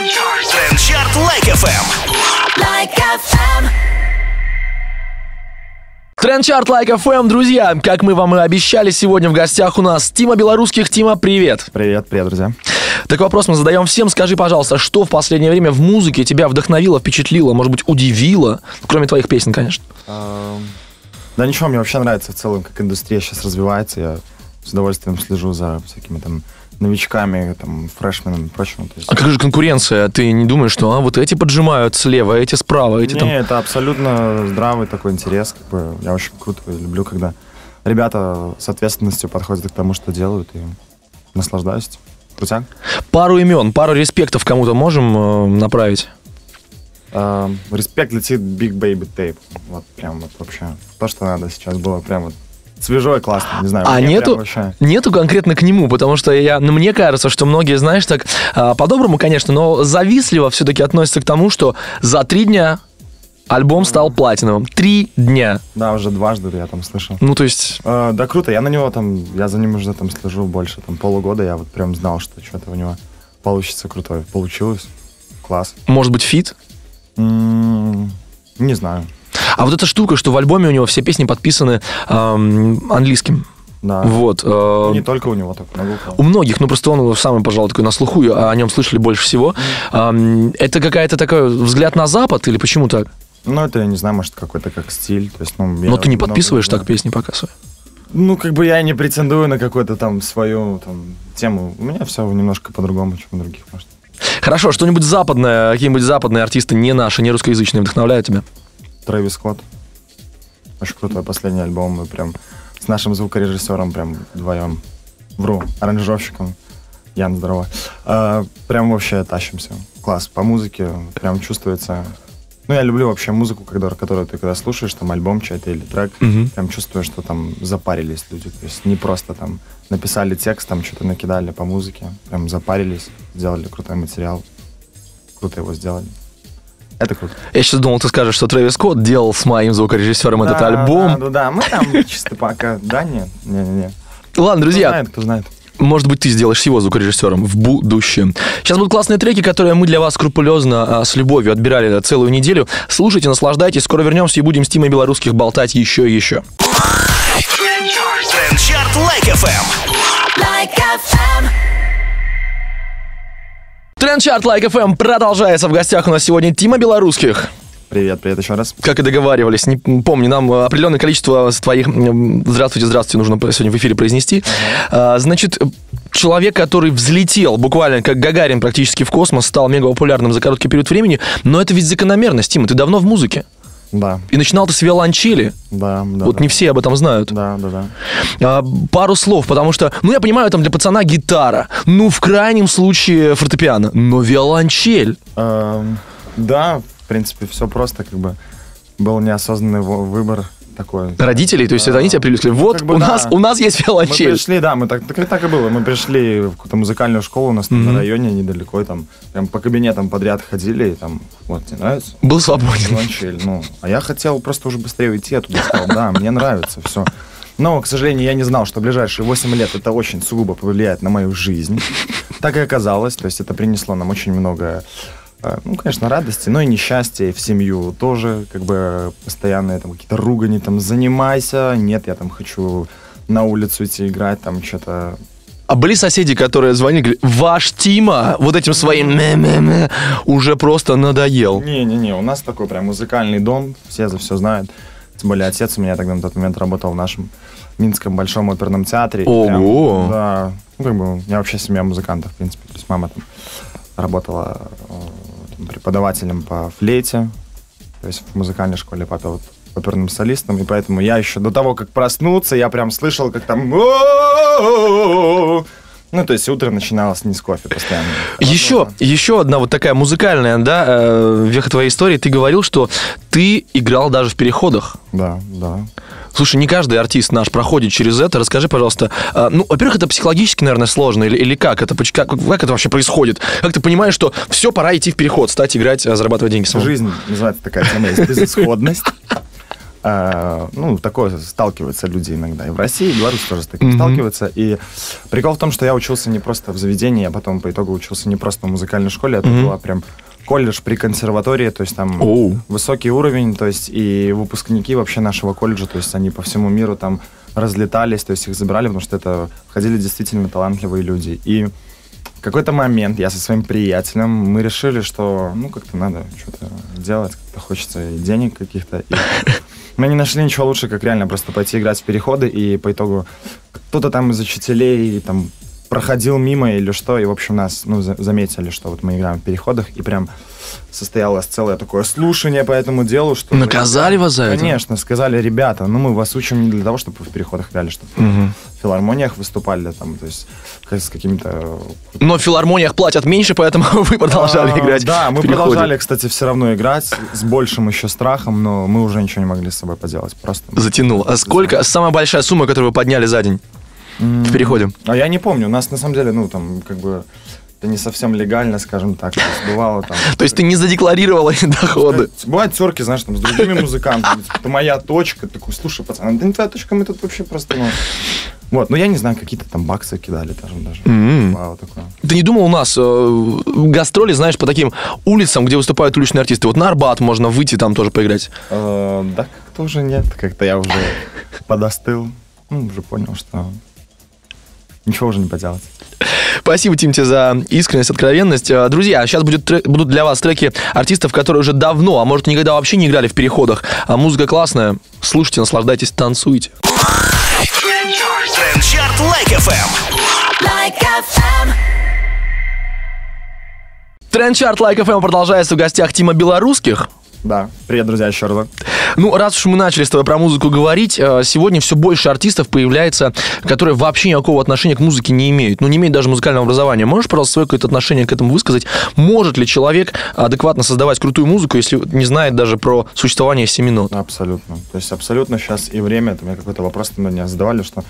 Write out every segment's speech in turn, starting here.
Тренд-чарт Like FM. Like FM. Тренд-чарт Like FM, друзья, как мы вам и обещали, сегодня в гостях у нас Тима Белорусских. Тима, привет. Привет, привет, друзья. Так вопрос мы задаем всем. Скажи, пожалуйста, что в последнее время в музыке тебя вдохновило, впечатлило, может быть, удивило? Кроме твоих песен, конечно. Да ничего, мне вообще нравится в целом, как индустрия сейчас развивается. Я с удовольствием слежу за всякими там новичками, там, фрешменами и прочим. То есть... А как же конкуренция? Ты не думаешь, что а, вот эти поджимают слева, эти справа, эти Не, там... это абсолютно здравый такой интерес. Как бы, я очень круто люблю, когда ребята с ответственностью подходят к тому, что делают, и наслаждаюсь. этим. Крутяк. Пару имен, пару респектов кому-то можем э, направить? Эм, Респект летит Big Baby Tape. Вот прям вот вообще то, что надо сейчас было прям вот свежо и классно. Не знаю, А нету, вообще... нету конкретно к нему, потому что я, ну, мне кажется, что многие, знаешь, так а, по-доброму, конечно, но завистливо все-таки относятся к тому, что за три дня альбом стал платиновым. Три дня. Да, уже дважды я там слышал. Ну, то есть, Э, да, круто. Я на него там, я за ним уже там слежу больше, там полугода. Я вот прям знал, что что-то у него получится крутое. Получилось. Класс. может быть, feat? М, Не знаю. А вот эта штука, что в альбоме у него все песни подписаны эм, английским. Да. Вот. э, Не только у него, так много у многих, ну просто он самый, пожалуй, такой на слуху, а о нем слышали больше всего. Эм, это какая-то такой взгляд на Запад или почему так? Ну, это, я не знаю, может, какой-то как стиль. То есть, ну, Но ты не подписываешь так песни пока свои. Ну, как бы я не претендую на какую-то там свою там, тему. У меня все немножко по-другому, чем у других, может. Хорошо, что-нибудь западное, какие-нибудь западные артисты, не наши, не русскоязычные, вдохновляют тебя? Трэвис Скотт. Очень крутой последний альбом. Мы прям с нашим звукорежиссером прям вдвоем. Вру, аранжировщиком. Ян, здорово. А, прям вообще тащимся. Класс. По музыке прям чувствуется... Ну, я люблю вообще музыку, когда, которую ты когда слушаешь, там альбом чей-то или трек, Мгм. прям чувствую, что там запарились люди. То есть не просто там написали текст, там что-то накидали по музыке, прям запарились, сделали крутой материал. Круто его сделали. Это круто. Я сейчас думал, ты скажешь, что Трэвис Скотт делал с моим звукорежиссером этот Да, альбом. Да, да, да, мы там чисто пока. Да, нет, не, не, не. Ладно, Кто друзья, знает, кто знает. может быть, ты сделаешь его звукорежиссером в будущем. Сейчас будут классные треки, которые мы для вас скрупулезно, а, с любовью отбирали целую неделю. Слушайте, наслаждайтесь. Скоро вернемся и будем с Тимой Белорусских болтать еще и еще. Like FM. Like FM. Трендчарт Like FM продолжается. В гостях у нас сегодня Тима Белорусских. Привет, привет еще раз. Как и договаривались, не помню, нам э, определенное количество твоих «Здравствуйте, здравствуйте» нужно сегодня в эфире произнести. А, Значит, человек, который взлетел буквально как Гагарин практически в космос, стал мега популярным за короткий период времени, но это ведь закономерность, Тима, ты давно в музыке. Да, И начинал ты с виолончели. да, да. вот да. не все об этом знают. Да, да, да. А, пару слов, потому что, ну, я понимаю, там для пацана гитара, ну, в крайнем случае фортепиано, но виолончель. Эм, Да, в принципе, все просто, как бы был неосознанный выбор такой. Родителей, то есть это они тебя привлекли. Вот как бы у, да. нас, у нас есть Мы виолончель. пришли, да, мы так, так, так и было. Мы пришли в какую-то музыкальную школу у нас там на районе недалеко, и там прям по кабинетам подряд ходили, и там, вот, тебе нравится? Был свободен. Виолончель, ну. А я хотел просто уже быстрее уйти оттуда. Сказал, да, мне нравится, все. Но, к сожалению, я не знал, что ближайшие 8 лет это очень сугубо повлияет на мою жизнь. Так и оказалось. То есть это принесло нам очень много, ну, конечно, радости, но и несчастья и в семью тоже, как бы постоянные там какие-то ругани, там, занимайся, нет, я там хочу на улицу идти играть, там, что-то А были соседи, которые звонили, говорили, ваш Тима вот этим своим мэ-мэ-мэ уже просто надоел. Не-не-не, у нас такой прям музыкальный дом, все за все знают. Тем более отец у меня тогда на тот момент работал в нашем Минском Большом оперном театре. Ого! да, ну как бы у меня вообще семья музыкантов, в принципе. То есть мама там работала э, преподавателем по флейте, то есть в музыкальной школе, папа вот оперным солистом, и поэтому я еще до того, как проснуться, я прям слышал, как там... Ну, то есть утро начиналось не с кофе постоянно. Еще, еще одна вот такая музыкальная, да, э, веха твоей истории. Ты говорил, что ты играл даже в переходах. Да, да. Слушай, не каждый артист наш проходит через это. Расскажи, пожалуйста, э, ну, во-первых, это психологически, наверное, сложно, или, или как это, как, как это вообще происходит? Как ты понимаешь, что все, пора идти в переход, стать играть, э, зарабатывать деньги самому? Жизнь, называется такая тема, есть безысходность. э, ну, такое сталкиваются люди иногда. И в России, и в Беларуси тоже с таким сталкиваются. И прикол в том, что я учился не просто в заведении, а потом по итогу учился не просто в музыкальной школе, это была прям колледж при консерватории, то есть там Оу. высокий уровень, то есть и выпускники вообще нашего колледжа, то есть они по всему миру там разлетались, то есть их забирали, потому что это входили действительно талантливые люди. И в какой-то момент я со своим приятелем, мы решили, что, ну, как-то надо что-то делать, как-то хочется и денег каких-то. И мы не нашли ничего лучше, как реально просто пойти играть в переходы, и по итогу кто-то там из учителей там проходил мимо или что, и, в общем, нас, ну, за- заметили, что вот мы играем в переходах, и прям состоялось целое такое слушание по этому делу, что... Наказали вас за это? Конечно, сказали, ребята, ну мы вас учим не для того, чтобы вы в переходах играли, чтобы в филармониях выступали, там, то есть как- с какими-то... Но в филармониях платят меньше, поэтому вы продолжали А, играть. Да, мы переходе. продолжали, кстати, все равно играть с большим еще страхом, но мы уже ничего не могли с собой поделать, просто... Затянул. А сколько? Самая большая сумма, которую вы подняли за день в переходе? А я не помню, у нас на самом деле, ну, там, как бы, это не совсем легально, скажем так, то есть бывало там... То есть ты не задекларировал эти доходы? Бывают терки, знаешь, там, с другими музыкантами. типа, Это моя точка. Такой, слушай, пацан, это не твоя точка, мы тут вообще просто, ну... Вот, ну я не знаю, какие-то там баксы кидали даже. даже. Такое. Ты не думал у нас э, гастроли, знаешь, по таким улицам, где выступают уличные артисты? Вот на Арбат можно выйти там тоже поиграть. Э, Да, как-то уже нет. Как-то я уже подостыл. Ну, уже понял, что ничего уже не поделать. Спасибо, Тим, тебе за искренность, откровенность. Э, Друзья, сейчас будет трек- будут для вас треки артистов, которые уже давно, а может никогда вообще не играли в переходах. А музыка классная. Слушайте, наслаждайтесь, танцуйте. Трендчарт Лайк FM. Like FM. Тренд-чарт Like FM продолжается в гостях Тима Белорусских. Да. Привет, друзья, еще разок. Ну, раз уж мы начали с тобой про музыку говорить, э, сегодня все больше артистов появляется, которые вообще никакого отношения к музыке не имеют. Ну, не имеют даже музыкального образования. Можешь, пожалуйста, свое какое-то отношение к этому высказать? Может ли человек адекватно создавать крутую музыку, если не знает даже про существование семинот? Абсолютно. То есть абсолютно сейчас и время, это мне какой-то вопрос на меня задавали, что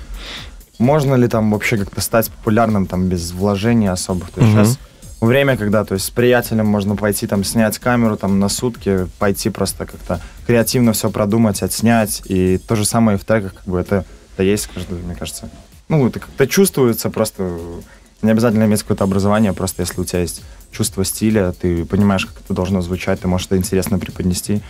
можно ли там вообще как-то стать популярным там без вложений особых. То есть Мгм. сейчас время, когда то есть с приятелем можно пойти там снять камеру там на сутки, пойти просто как-то креативно все продумать, отснять. И то же самое и в треках, как бы это, это есть каждый, мне кажется. Ну, это как-то чувствуется просто. Не обязательно иметь какое-то образование, просто если у тебя есть чувство стиля, ты понимаешь, как это должно звучать, ты можешь это интересно преподнести.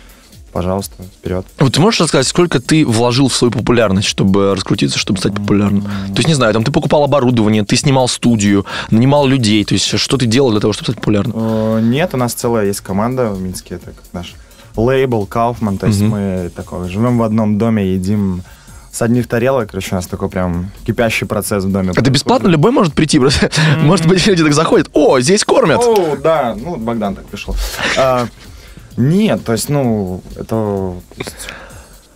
Пожалуйста, вперед. Вот ты можешь рассказать, сколько ты вложил в свою популярность, чтобы раскрутиться, чтобы стать популярным? То есть, не знаю, там ты покупал оборудование, ты снимал студию, нанимал людей, то есть, что ты делал для того, чтобы стать популярным? Э, Нет, у нас целая есть команда в Минске, это как наш лейбл Кауфман, то есть Мгм. мы такой, живем в одном доме, едим с одних тарелок, короче, у нас такой прям кипящий процесс в доме. Это бесплатно, любой может прийти. просто. Может быть, люди так заходят, о, здесь кормят. О, да, ну, Богдан так пришел. Нет, то есть, ну, это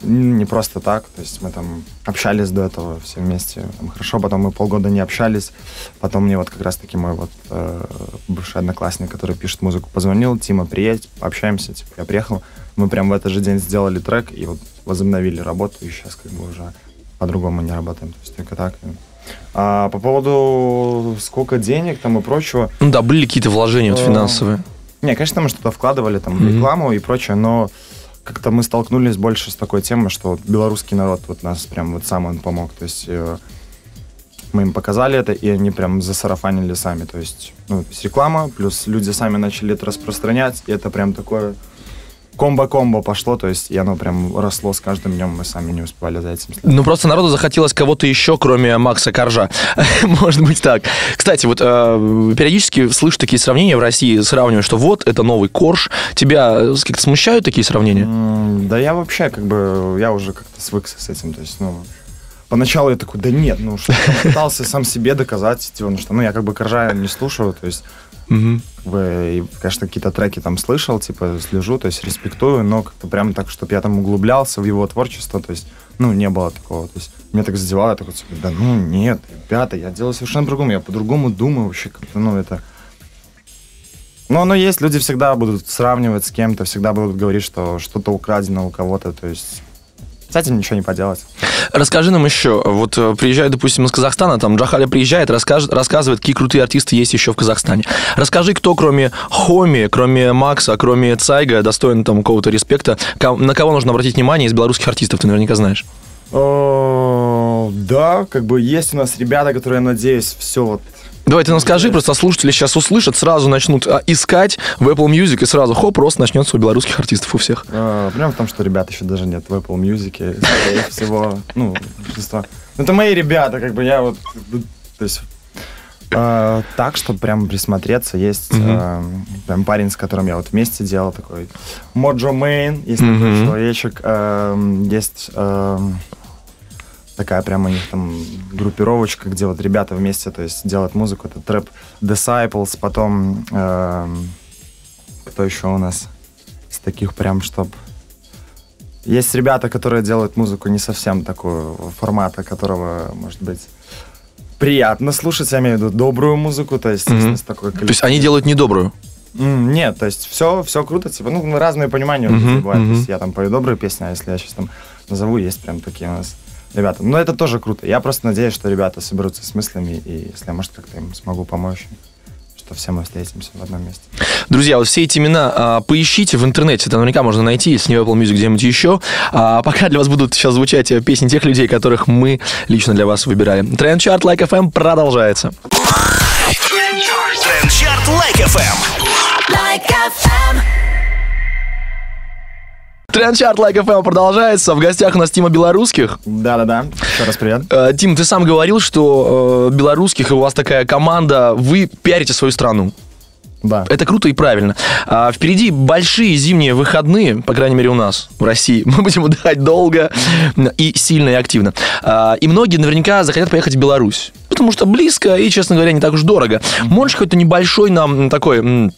не просто так, то есть мы там общались до этого все вместе, там, хорошо, потом мы полгода не общались, потом мне вот как раз-таки мой вот э, бывший одноклассник, который пишет музыку, позвонил, Тима, приедь, пообщаемся, типа, я приехал, мы прям в этот же день сделали трек и вот возобновили работу, и сейчас как бы уже по-другому не работаем, то есть только так. А по поводу сколько денег там и прочего, Ну да, были какие-то вложения вот Э, финансовые. Не, конечно, мы что-то вкладывали там в Мгм. рекламу и прочее, но как-то мы столкнулись больше с такой темой, что белорусский народ вот нас прям вот сам он помог. То есть э, мы им показали это, и они прям засарафанили сами. То есть, ну, то есть реклама, плюс люди сами начали это распространять, и это прям такое комбо-комбо пошло, то есть и оно прям росло с каждым днем, мы сами не успевали за этим следить. Ну, просто народу захотелось кого-то еще, кроме Макса Коржа. Может быть так. Кстати, вот э, периодически слышу такие сравнения в России, сравнивают, что вот, это новый Корж. Тебя э, как-то смущают такие сравнения? М, Да я вообще как бы, я уже как-то свыкся с этим, то есть, ну, поначалу я такой, да нет, ну, что пытался сам себе доказать, типа, ну, что, ну, я как бы Коржа не слушаю, то есть, Бы, и, конечно, какие-то треки там слышал, типа, слежу, то есть, респектую, но как-то прям так, чтобы я там углублялся в его творчество, то есть, ну, не было такого, то есть, меня так задевало, я такой, типа, да ну, нет, ребята, я делаю совершенно по-другому, я по-другому думаю вообще, как-то, ну, это... Но оно есть, люди всегда будут сравнивать с кем-то, всегда будут говорить, что что-то украдено у кого-то, то есть С этим ничего не поделать. Расскажи нам еще, вот э, приезжает, допустим, из Казахстана, там Джахаля приезжает, расскажет, рассказывает, какие крутые артисты есть еще в Казахстане. Расскажи, кто кроме Хоми, кроме Макса, кроме Цайга, достоин там какого-то респекта, на кого нужно обратить внимание из белорусских артистов, ты наверняка знаешь. О, Да, как бы есть у нас ребята, которые, я надеюсь, все вот Давай ты нам скажи, просто слушатели сейчас услышат, сразу начнут а, искать в Apple Music, и сразу, хоп, просто начнется у белорусских артистов у всех. Э, Проблема в том, что ребят еще даже нет в Apple Music, скорее всего, ну, большинство. Ну, Это мои ребята, как бы я вот, ну, то есть, э, так, чтобы прям присмотреться, есть э, прям парень, с которым я вот вместе делал, такой Моджо Мейн, есть такой Мгм. человечек, э, есть э, такая прям у них там группировочка, где вот ребята вместе, то есть делают музыку, это трэп Disciples, потом эм, кто еще у нас из таких прям, чтоб... Есть ребята, которые делают музыку не совсем такую формата, которого, может быть, приятно слушать, я имею в виду добрую музыку, то есть, с такой То есть они делают недобрую. М, Нет, то есть все, все круто, типа, ну, разные понимания людей бывают. То мгм. есть я там пою добрые песни, а если я сейчас там назову, есть прям такие у нас ребята. Но это тоже круто. Я просто надеюсь, что ребята соберутся с мыслями, и если я, может, как-то им смогу помочь, что все мы встретимся в одном месте. Друзья, вот все эти имена а, поищите в интернете, это наверняка можно найти, если не в Apple Music, где-нибудь еще. А пока для вас будут сейчас звучать э, песни тех людей, которых мы лично для вас выбирали. Тренд Чарт Like FM продолжается. Трендчарт Лайк FM. Like FM. Тренд Чарт Like FM продолжается. В гостях у нас Тима Белорусских. Да-да-да. Еще раз привет. Э, Тим, ты сам говорил, что э, белорусских, и у вас такая команда, вы пиарите свою страну. Да. Это круто и правильно. А, впереди большие зимние выходные, по крайней мере у нас, в России. Мы будем отдыхать долго и сильно и активно. А, и многие наверняка захотят поехать в Беларусь. Потому что близко и, честно говоря, не так уж дорого. Можешь какой-то небольшой нам такой...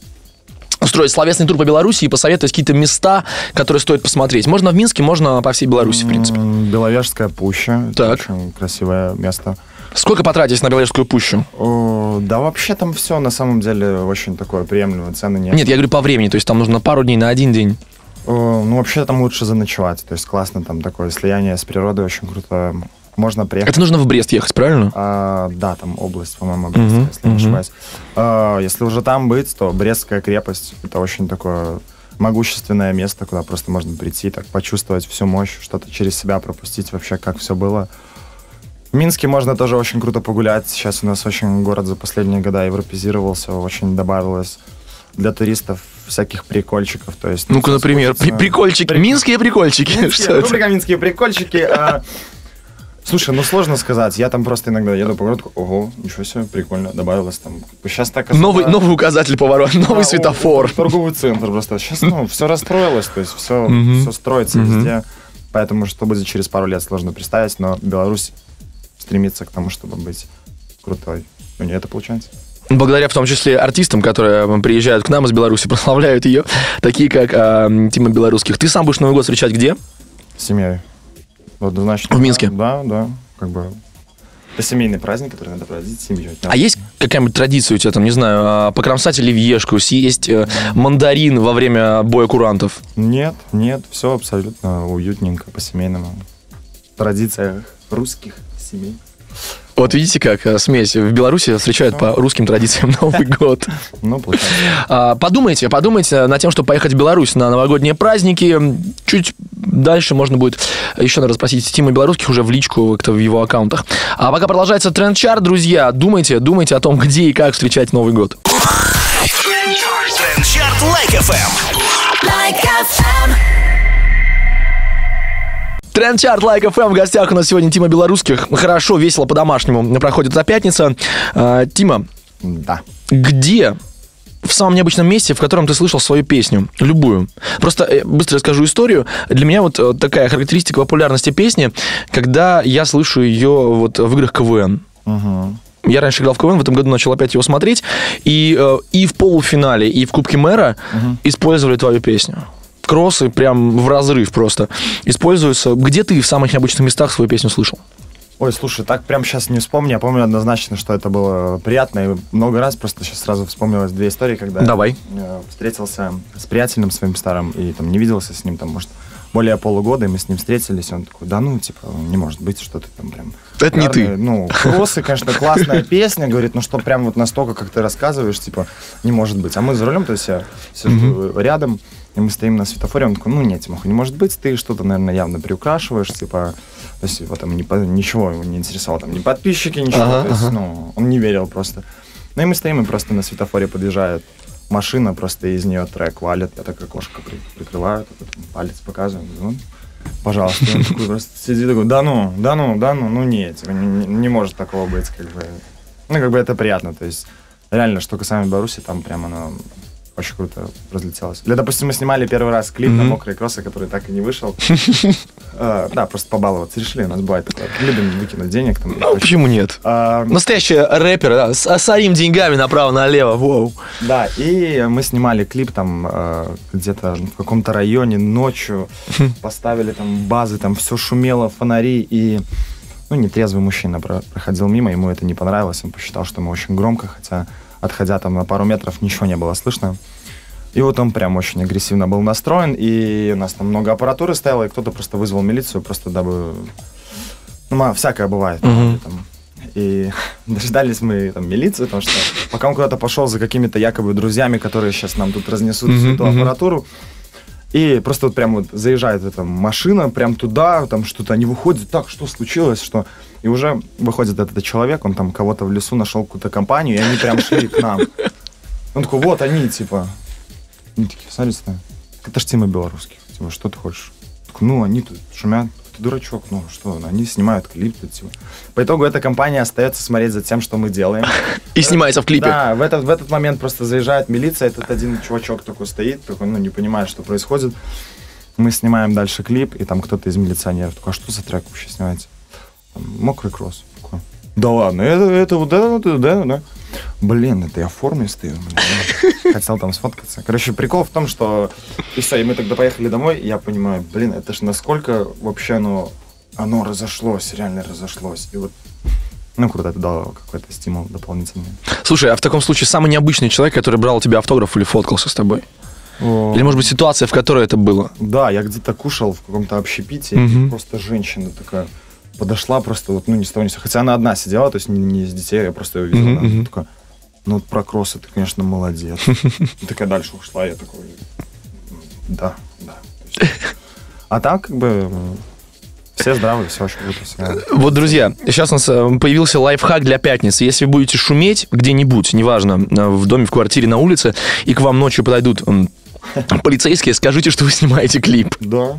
устроить словесный тур по Беларуси и посоветовать какие-то места, которые стоит посмотреть. Можно в Минске, можно по всей Беларуси, в принципе. Беловежская пуща. Так. Очень красивое место. Сколько потратить на Белорусскую пущу? О, да вообще там все на самом деле очень такое приемлемое. Цены нет. Нет, я говорю по времени, то есть там нужно пару дней на один день. О, Ну, вообще там лучше заночевать. То есть классно там такое слияние с природой, очень круто. Можно приехать. Это нужно в Брест ехать, правильно? А, да, там область, по-моему, Брестская, Мгм, если не мгм. ошибаюсь. А, если уже там быть, то Брестская крепость это очень такое могущественное место, куда просто можно прийти, так почувствовать всю мощь, что-то через себя пропустить вообще, как все было. В Минске можно тоже очень круто погулять. Сейчас у нас очень город за последние года европезировался, очень добавилось для туристов всяких прикольчиков. То есть, Ну-ка, например, при- прикольчики. Прик- Минские прикольчики. Минские, Что это? рубрика «Минские прикольчики». А, Слушай, ну сложно сказать. Я там просто иногда еду по городу, ого, ничего себе, прикольно, добавилось там. Сейчас так особо- Новый, новый указатель поворота, Да, новый о, светофор. Торговый центр просто. Сейчас, ну, все расстроилось, то есть все, Мгм. все строится Мгм. везде. Поэтому что будет через пару лет, сложно представить, но Беларусь стремится к тому, чтобы быть крутой. У нее это получается. Благодаря в том числе артистам, которые м, приезжают к нам из Беларуси, прославляют ее, такие как а, м, Тима Белорусских. Ты сам будешь Новый год встречать где? С семьей. Однозначно. В Минске? Да, да. Как бы это семейный праздник, который надо проводить с семьей. А есть какая-нибудь традиция у тебя там, не знаю, а, покромсать оливьешку, съесть э, мандарин во время боя курантов? Нет, нет, все абсолютно уютненько, по-семейному. В традициях русских семей. Вот видите, как э, смесь. В Беларуси встречают по русским традициям Новый год. Ну. А, Подумайте, подумайте над тем, чтобы поехать в Беларусь на новогодние праздники. Чуть дальше можно будет еще, наверное, спросить Тима Белорусских уже в личку как-то в его аккаунтах. А пока продолжается тренд-чарт, друзья, думайте, думайте о том, где и как встречать Новый год. Трендчарт Like FM. Like FM. Тренд-чарт Like FM в гостях у нас сегодня Тима Белорусских. Хорошо, весело, по-домашнему проходит эта пятница. А, Тима, Да. где в самом необычном месте, в котором ты слышал свою песню, любую. Просто э, быстро расскажу историю. Для меня вот э, такая характеристика популярности песни, когда я слышу ее вот в играх КВН. Мгм. Я раньше играл в КВН, в этом году начал опять его смотреть, и, э, и в полуфинале, и в Кубке мэра использовали твою песню. Кроссы прям в разрыв просто используются. Где ты в самых необычных местах свою песню слышал? Ой, слушай, так прям сейчас не вспомню. Я помню однозначно, что это было приятно. И много раз просто сейчас сразу вспомнилось две истории, когда Давай. я встретился с приятелем своим старым и там не виделся с ним там, может, более полугода, и мы с ним встретились, и он такой, да ну, типа, не может быть, что ты там прям... Это не ты. Ну, кроссы, конечно, классная песня, говорит, ну что прям вот настолько, как ты рассказываешь, типа, не может быть. А мы за рулем, то есть я сижу рядом, и мы стоим на светофоре, он такой, ну нет, Тимоха, не может быть, ты что-то, наверное, явно приукрашиваешь, типа, то есть его там не, ничего его не интересовало, там, ни подписчики, ничего, Ага, то есть, ага. ну, он не верил просто. Ну и мы стоим, и просто на светофоре подъезжает машина, просто из нее трек валит, я так окошко при- прикрываю, такой, там, палец показываю, ну, пожалуйста. Он такой просто сидит такой, да ну, да ну, да ну, ну нет, типа, не, не- может такого быть, как бы. Ну, как бы это приятно, то есть реально, что касаемо Беларуси, там прям оно очень круто разлетелось. Или, допустим, мы снимали первый раз клип на мокрые кроссы, который так и не вышел. Э, Да, просто побаловаться решили, у нас бывает такое. Любим выкинуть денег. Ну, почему нет? А, Настоящий рэпер, да, с а сорим деньгами направо-налево, воу. Да, и мы снимали клип там э, где-то в каком-то районе ночью, поставили там базы, там все шумело, фонари, и ну, нетрезвый мужчина про- проходил мимо, ему это не понравилось, он посчитал, что мы очень громко, хотя отходя там на пару метров ничего не было слышно. И вот он прям очень агрессивно был настроен, и у нас там много аппаратуры стояло, и кто-то просто вызвал милицию, просто дабы... Ну, всякое бывает. Там. И дождались мы там милицию, потому что пока он куда-то пошел за какими-то якобы друзьями, которые сейчас нам тут разнесут всю Мгм, эту мгм. аппаратуру, и просто вот прям вот заезжает эта машина, прям туда, там что-то, они выходят, так, что случилось, что... И уже выходит этот человек, он там кого-то в лесу нашел какую-то компанию, и они прям шли к нам. Он такой, вот они, типа. Они такие, смотрите, это ж Тима Белорусских, типа, что ты хочешь? Ну, они тут шумят, ты дурачок, ну, что, они снимают клип тут, типа. По итогу эта компания остается смотреть за тем, что мы делаем. И снимается в клипе. Да, в этот, в этот момент просто заезжает милиция, этот один чувачок такой стоит, такой, ну, не понимает, что происходит. Мы снимаем дальше клип, и там кто-то из милиционеров такой, а что за трек вообще снимаете? Мокрый кросс. Такой, да ладно, это, это вот это, да, да. Блин, это я в форме стою. блин. Хотел там сфоткаться. Короче, прикол в том, что... И все, и мы тогда поехали домой, и я понимаю, блин, это ж насколько вообще оно, оно разошлось, реально разошлось. И вот, ну, круто, это дало какой-то стимул дополнительный. Слушай, а в таком случае самый необычный человек, который брал у тебя автограф или фоткался с тобой? Или, может быть, ситуация, в которой это было? Да, я где-то кушал в каком-то общепите, Мгм. и просто женщина такая подошла просто вот, ну, ни с того ни с сего. Хотя она одна сидела, то есть не, не из детей, я просто ее видел. Да. мгм. Такая, ну, вот про кроссы ты, конечно, молодец. И такая дальше ушла, я такой, да, да. А так, как бы, все здравые, все очень круто. всё. Вот, друзья, сейчас у нас э, появился лайфхак для пятницы. Если вы будете шуметь где-нибудь, неважно, э, в доме, в квартире, на улице, и к вам ночью подойдут полицейские, скажите, что вы снимаете клип. Да.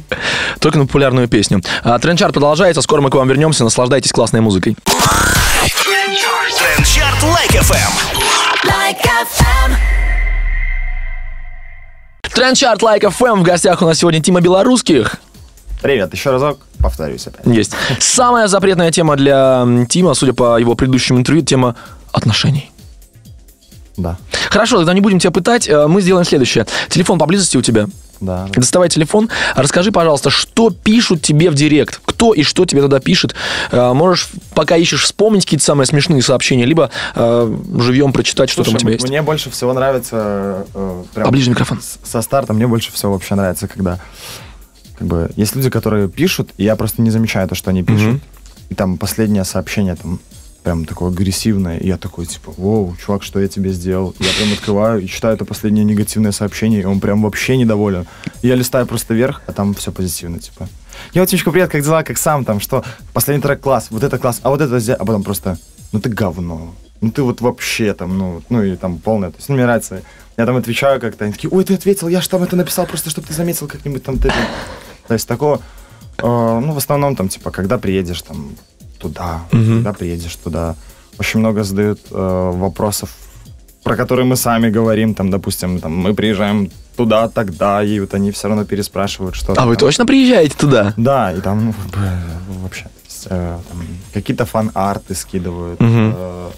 Только на популярную песню. А, Трендчарт продолжается, скоро мы к вам вернемся, наслаждайтесь классной музыкой. Трендчарт Like FM. Like FM. Трендчарт Like FM. В гостях у нас сегодня Тима Белорусских. Привет, еще разок, повторюсь опять. Есть. Самая запретная тема для Тима, судя по его предыдущему интервью, тема отношений. Да, Хорошо, тогда не будем тебя пытать. Э, Мы сделаем следующее. Телефон поблизости у тебя. да. Доставай телефон. Расскажи, пожалуйста, что пишут тебе в директ? Кто и что тебе туда пишет? Э, Можешь, пока ищешь, вспомнить какие-то самые смешные сообщения, либо э, живьем прочитать, что там у Слушай, тебя есть. Мне больше всего нравится... э, прям Поближе микрофон. Со старта мне больше всего вообще нравится, когда... Как бы, есть люди, которые пишут, и я просто не замечаю то, что они пишут. Мгм. И там последнее сообщение там прям такое агрессивное, и я такой, типа, воу, чувак, что я тебе сделал? Я прям открываю и читаю это последнее негативное сообщение, и он прям вообще недоволен. Я листаю просто вверх, а там все позитивно, типа. Я вот, Тимочка, привет, как дела, как сам, там, что? Последний трек класс, вот это класс, а вот это, зя-». а потом просто, ну ты говно. Ну ты вот вообще там, ну, ну и там полное. То есть, ну, мне нравится. Я там отвечаю как-то, они такие, ой, ты ответил, я же там это написал, просто чтобы ты заметил как-нибудь там. ты это». То есть такого, э, ну, в основном там, типа, когда приедешь там туда, когда приедешь туда. Очень много задают э, вопросов, про которые мы сами говорим, там, допустим, там, мы приезжаем туда, тогда, и вот они все равно переспрашивают что-то. А вы там. точно приезжаете туда? Да, и там, ну, вообще, есть, э, там какие-то фан-арты скидывают, Мгм. э,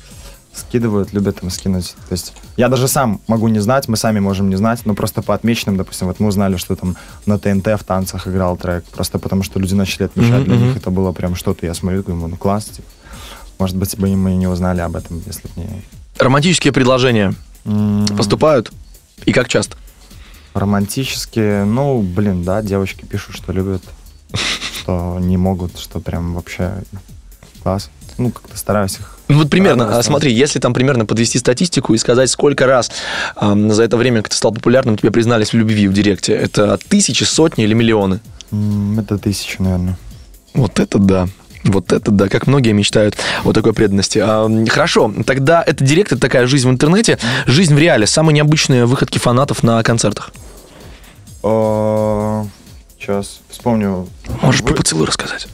скидывают, любят там скинуть. То есть я даже сам могу не знать, мы сами можем не знать, но просто по отмеченным, допустим, вот мы узнали, что там на ТНТ в танцах играл трек, просто потому что люди начали отмечать, Мгм, для них это было прям что-то, я смотрю, думаю, ну класс, типа. Может быть, бы мы и не узнали об этом, если бы не... Романтические предложения М, поступают? И как часто? Романтически, ну, блин, да, девочки пишут, что любят, что не могут, что прям вообще класс. Ну, как-то стараюсь их Ну, Вот примерно, Радоваться. а, смотри, если там примерно подвести статистику и сказать, сколько раз ам, за это время, как ты стал популярным, тебе признались в любви в директе, это тысячи, сотни или миллионы? Это тысяча, наверное. Вот это да. Вот это да, как многие мечтают о такой преданности. А, хорошо, тогда это директ, это такая жизнь в интернете, жизнь в реале, самые необычные выходки фанатов на концертах. Сейчас вспомню. Можешь Вы- про поцелуй рассказать?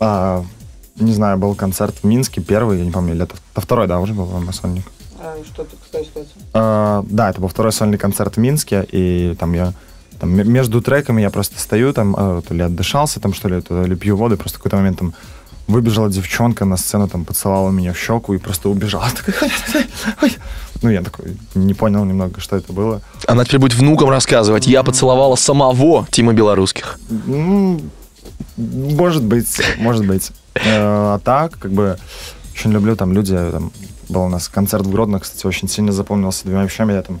А, не знаю, был концерт в Минске первый, я не помню, или это, это второй, да, уже был по-моему, сольник. А, что тут какая ситуация? А, да, это был второй сольный концерт в Минске, и там я там, между треками я просто стою, там, э, то ли отдышался, там, что ли, то ли пью воду, и просто в какой-то момент там выбежала девчонка на сцену, там, поцеловала меня в щеку и просто убежала. Ну, я такой не понял немного, что это было. Она теперь будет внукам рассказывать. Я поцеловала самого Тима Белорусских. Ну, может быть, может быть. Э, А так, как бы, очень люблю там люди, там, был у нас концерт в Гродно, кстати, очень сильно запомнился двумя вещами. Я там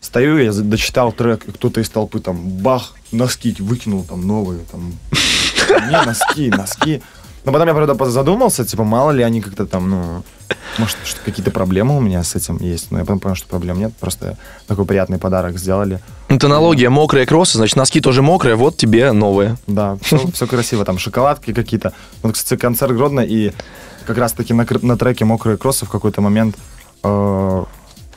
стою, я дочитал трек, и кто-то из толпы там бах, носки выкинул там новые, там, не, носки, носки. Но потом я, правда, задумался, типа, мало ли они как-то там, ну, может, что какие-то проблемы у меня с этим есть. Но я потом понял, что проблем нет, просто такой приятный подарок сделали. Это аналогия мокрые кроссы, значит, носки тоже мокрые, вот тебе новые. Да, все, красиво. Там шоколадки какие-то. Вот, кстати, концерт Гродно, и как раз-таки на, на треке «Мокрые кроссы» в какой-то момент э,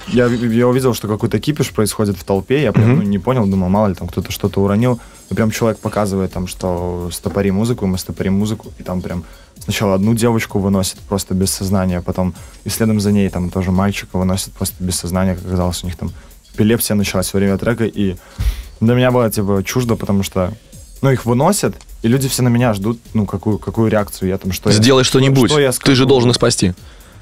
я, я увидел, что какой-то кипиш происходит в толпе. Я прям ну, не понял, думал, мало ли там кто-то что-то уронил. И прям человек показывает там, что стопори музыку, мы стопорим музыку. И там прям сначала одну девочку выносит просто без сознания, потом и следом за ней там тоже мальчика выносит просто без сознания. Как оказалось, у них там эпилепсия началась во время трека. И для меня было типа чуждо, потому что ну, их выносят, и люди все на меня ждут, ну, какую, какую реакцию я там, что Сделай что-нибудь. что я Ты же должен их спасти.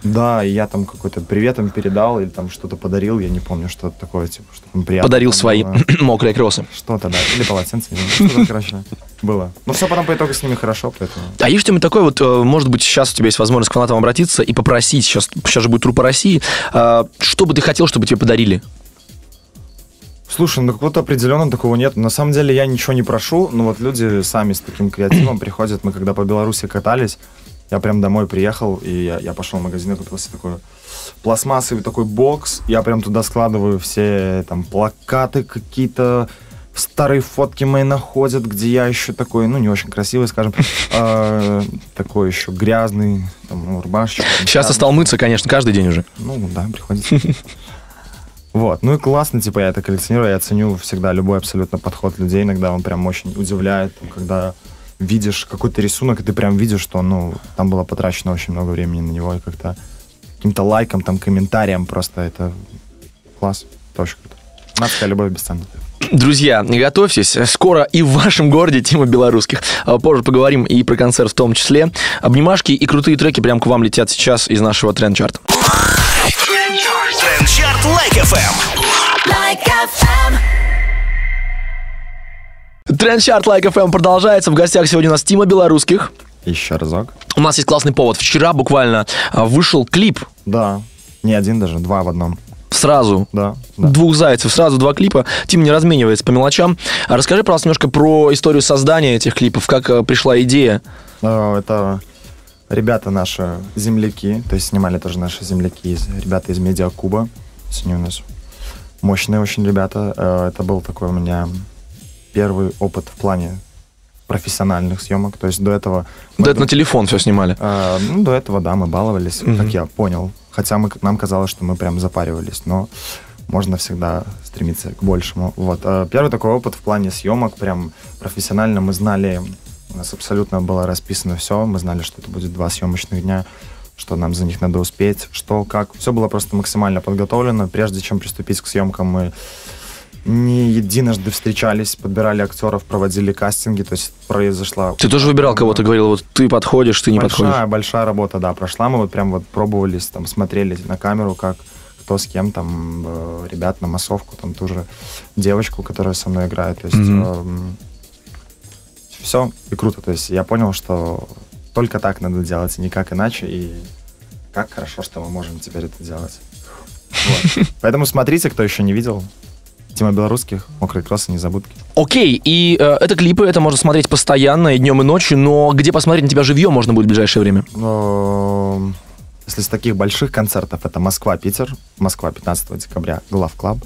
Да, и я там какой-то привет им передал, или там что-то подарил, я не помню, что такое, типа, что там приятно. Подарил там свои было. мокрые кроссы. Что-то, да, или полотенце, что-то, короче, было. Но все потом по итогу с ними хорошо, поэтому... А есть что-нибудь такое, вот, э, может быть, сейчас у тебя есть возможность к фанатам обратиться и попросить, сейчас, сейчас же будет трупа России, а, что бы ты хотел, чтобы тебе подарили? Слушай, ну какого-то определенного такого нет. На самом деле я ничего не прошу, но вот люди сами с таким креативом приходят. Мы когда по Беларуси катались, я прям домой приехал, и я, я пошел в магазин, и купил себе такой пластмассовый такой бокс. Я прям туда складываю все там плакаты какие-то, старые фотки мои находят, где я еще такой, ну, не очень красивый, скажем, а, такой еще грязный, там, ну, рубашечка. Сейчас ты грязный. стал мыться, конечно, каждый день уже. Ну, да, приходится. Вот, ну и классно, типа, я это коллекционирую, я ценю всегда любой абсолютно подход людей, иногда он прям очень удивляет, когда видишь какой-то рисунок, и ты прям видишь, что, ну, там было потрачено очень много времени на него, и как-то каким-то лайком, там, комментарием просто это класс, это очень круто. Фанатская любовь бесценна. Друзья, готовьтесь. Скоро и в вашем городе Тима Белорусских. А Позже поговорим и про концерт в том числе. Обнимашки и крутые треки прям к вам летят сейчас из нашего тренд-чарта. Трендчарт Лайк FM. Like FM. Тренд-чарт Like FM продолжается. В гостях сегодня у нас Тима Белорусских. Еще разок. У нас есть классный повод. Вчера буквально а, вышел клип Да, не один даже, два в одном. сразу. Да, да. Двух зайцев, сразу два клипа. Тим не разменивается по мелочам. А расскажи, пожалуйста, немножко про историю создания этих клипов. Как э, пришла идея? Э, Это ребята наши земляки, то есть снимали тоже наши земляки, ребята из Медиакуба. Они у нас мощные очень ребята. Э, Это был такой у меня первый опыт в плане профессиональных съемок. То есть до этого... мы Да это ду- на телефон все снимали. Э, ну, до этого, да, мы баловались, Мгм. как я понял. Хотя мы, нам казалось, что мы прям запаривались, но можно всегда стремиться к большему. Вот. э, Первый такой опыт в плане съемок, прям профессионально мы знали, у нас абсолютно было расписано все, мы знали, что это будет два съемочных дня, что нам за них надо успеть, что, как. Все было просто максимально подготовлено. Прежде чем приступить к съемкам, мы не единожды встречались, подбирали актеров, проводили кастинги, то есть произошла... Ты тоже выбирал кого-то, говорил, вот ты подходишь, ты не большая, подходишь. большая работа, да, прошла. Мы вот прям вот пробовались, там, смотрели на камеру, как кто с кем, там, э, ребят на массовку, там, ту же девочку, которая со мной играет. То есть Мгм. все и круто. То есть я понял, что только так надо делать, и никак иначе. И как хорошо, что мы можем теперь это делать. Вот. Поэтому смотрите, кто еще не видел. Тима Белорусских, Мокрые кроссы, Незабудки. Окей, и э, это клипы, это можно смотреть постоянно, и днем, и ночью, но где посмотреть на тебя живьем можно будет в ближайшее время? Но, Если с таких больших концертов, это Москва, Питер. Москва 15 декабря, Глав Клаб.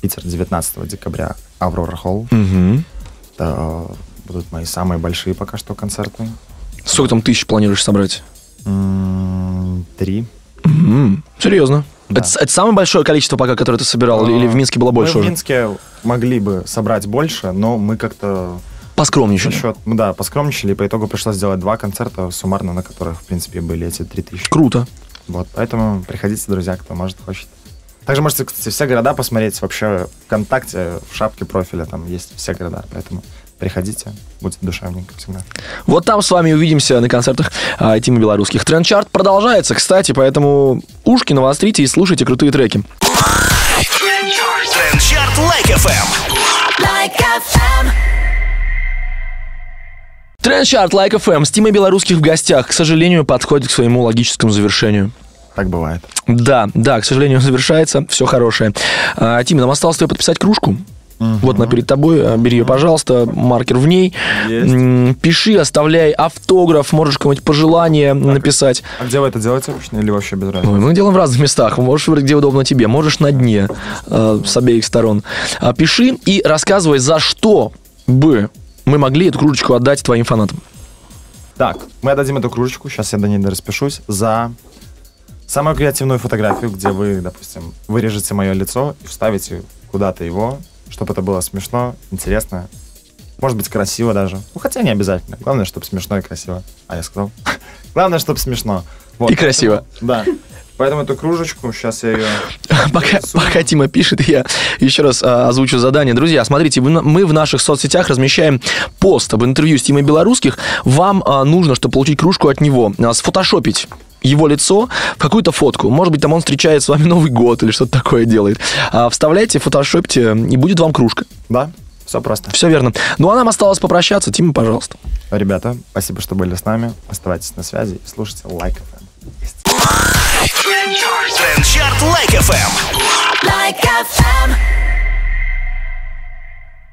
Питер 19 декабря, Аврора Холл. Угу. Это э, будут мои самые большие пока что концерты. Сколько там тысяч планируешь собрать? Три. Серьезно? Да. Это, это самое большое количество пока, которое ты собирал, или, или в Минске было больше Мы в? Минске могли бы собрать больше, но мы как-то Поскромничали. счет, ну да, поскромничали, и по итогу пришлось сделать два концерта суммарно, на которых, в принципе, были эти три тысячи. Круто. Вот, поэтому приходите, друзья, кто может, хочет. Также можете, кстати, все города посмотреть вообще ВКонтакте, в шапке профиля, там есть все города, поэтому приходите, будет душевненько всегда. Вот там с вами увидимся на концертах а, Тима Белорусских. Тренд-чарт продолжается, кстати, поэтому ушки навострите и слушайте крутые треки. Трендчарт Лайк FM. Like FM. Тренд-чарт Like FM с Тимой Белорусских в гостях, к сожалению, подходит к своему логическому завершению. Так бывает. Да, да, к сожалению, завершается. Все хорошее. А, Тима, нам осталось тебе подписать кружку. Вот она перед тобой. А, Бери ее, пожалуйста. Маркер в ней. Есть. Пиши, оставляй автограф. Можешь какое-нибудь пожелание написать. А где вы это делаете обычно или вообще без разницы? Ой, мы делаем в разных местах. Можешь выбрать, где удобно тебе. Можешь на дне э, с обеих сторон. А, Пиши и рассказывай, за что бы мы могли эту кружечку отдать твоим фанатам. Так, мы отдадим эту кружечку, сейчас я до ней распишусь, за самую креативную фотографию, где вы, допустим, вырежете мое лицо и вставите куда-то его, чтобы это было смешно, интересно, может быть, красиво даже. Ну, хотя не обязательно. Главное, чтобы смешно и красиво. А я сказал? Главное, чтобы смешно. Вот. И красиво. Да. Поэтому эту кружечку, сейчас я ее... Пока, пока Тима пишет, я еще раз а, озвучу задание. Друзья, смотрите, мы в наших соцсетях размещаем пост об интервью с Тимой Белорусских. Вам а, нужно, чтобы получить кружку от него, а, сфотошопить его лицо в какую-то фотку. Может быть, там он встречает с вами Новый год или что-то такое делает. А, вставляйте, фотошопьте, и будет вам кружка. Да, все просто. Все верно. Ну, а нам осталось попрощаться. Тима, пожалуйста. Ребята, спасибо, что были с нами. Оставайтесь на связи и слушайте лайк. FM. Есть. Трендчарт Лайк FM. Like FM.